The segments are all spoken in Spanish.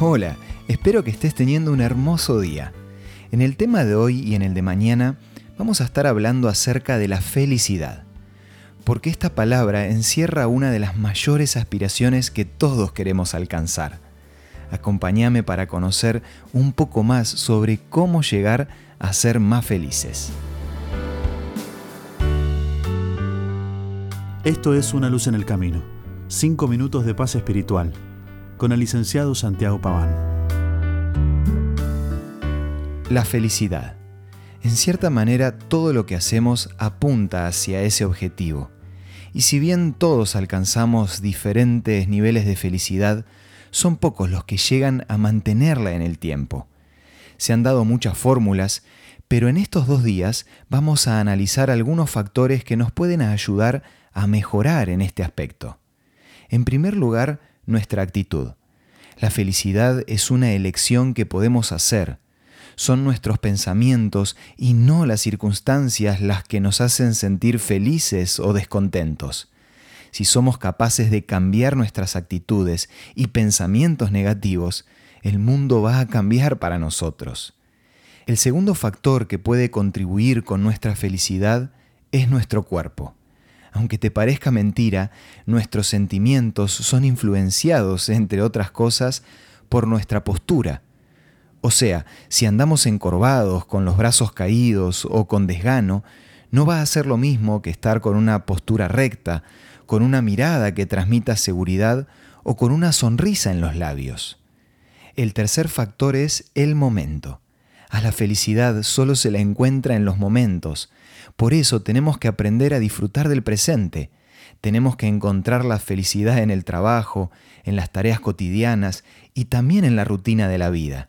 Hola, espero que estés teniendo un hermoso día. En el tema de hoy y en el de mañana vamos a estar hablando acerca de la felicidad, porque esta palabra encierra una de las mayores aspiraciones que todos queremos alcanzar. Acompáñame para conocer un poco más sobre cómo llegar a ser más felices. Esto es Una luz en el camino. Cinco minutos de paz espiritual con el licenciado Santiago Paván. La felicidad. En cierta manera, todo lo que hacemos apunta hacia ese objetivo. Y si bien todos alcanzamos diferentes niveles de felicidad, son pocos los que llegan a mantenerla en el tiempo. Se han dado muchas fórmulas, pero en estos dos días vamos a analizar algunos factores que nos pueden ayudar a mejorar en este aspecto. En primer lugar, nuestra actitud. La felicidad es una elección que podemos hacer. Son nuestros pensamientos y no las circunstancias las que nos hacen sentir felices o descontentos. Si somos capaces de cambiar nuestras actitudes y pensamientos negativos, el mundo va a cambiar para nosotros. El segundo factor que puede contribuir con nuestra felicidad es nuestro cuerpo. Aunque te parezca mentira, nuestros sentimientos son influenciados, entre otras cosas, por nuestra postura. O sea, si andamos encorvados, con los brazos caídos o con desgano, no va a ser lo mismo que estar con una postura recta, con una mirada que transmita seguridad o con una sonrisa en los labios. El tercer factor es el momento. A la felicidad solo se la encuentra en los momentos. Por eso tenemos que aprender a disfrutar del presente. Tenemos que encontrar la felicidad en el trabajo, en las tareas cotidianas y también en la rutina de la vida.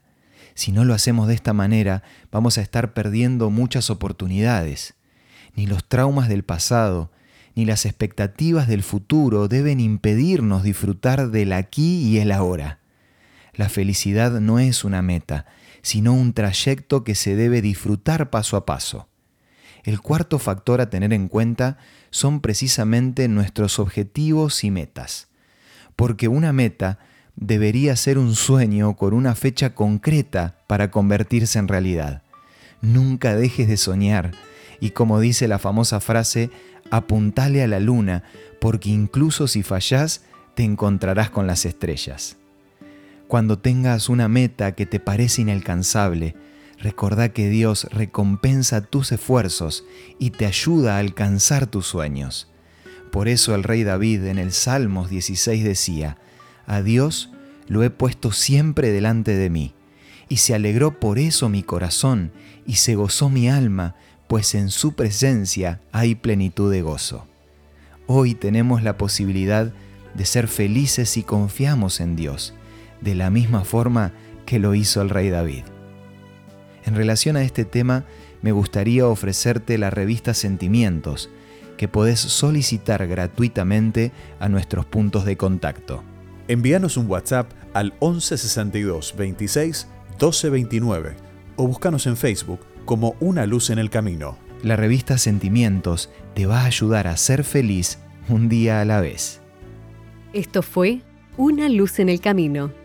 Si no lo hacemos de esta manera, vamos a estar perdiendo muchas oportunidades. Ni los traumas del pasado, ni las expectativas del futuro deben impedirnos disfrutar del aquí y el ahora. La felicidad no es una meta, sino un trayecto que se debe disfrutar paso a paso. El cuarto factor a tener en cuenta son precisamente nuestros objetivos y metas, porque una meta debería ser un sueño con una fecha concreta para convertirse en realidad. Nunca dejes de soñar y como dice la famosa frase, apuntale a la luna, porque incluso si fallás, te encontrarás con las estrellas. Cuando tengas una meta que te parece inalcanzable, recordá que Dios recompensa tus esfuerzos y te ayuda a alcanzar tus sueños. Por eso el rey David en el Salmos 16 decía, A Dios lo he puesto siempre delante de mí, y se alegró por eso mi corazón, y se gozó mi alma, pues en su presencia hay plenitud de gozo. Hoy tenemos la posibilidad de ser felices si confiamos en Dios de la misma forma que lo hizo el rey David. En relación a este tema, me gustaría ofrecerte la revista Sentimientos, que podés solicitar gratuitamente a nuestros puntos de contacto. Envíanos un WhatsApp al 1162 26 1229 o búscanos en Facebook como Una Luz en el Camino. La revista Sentimientos te va a ayudar a ser feliz un día a la vez. Esto fue Una Luz en el Camino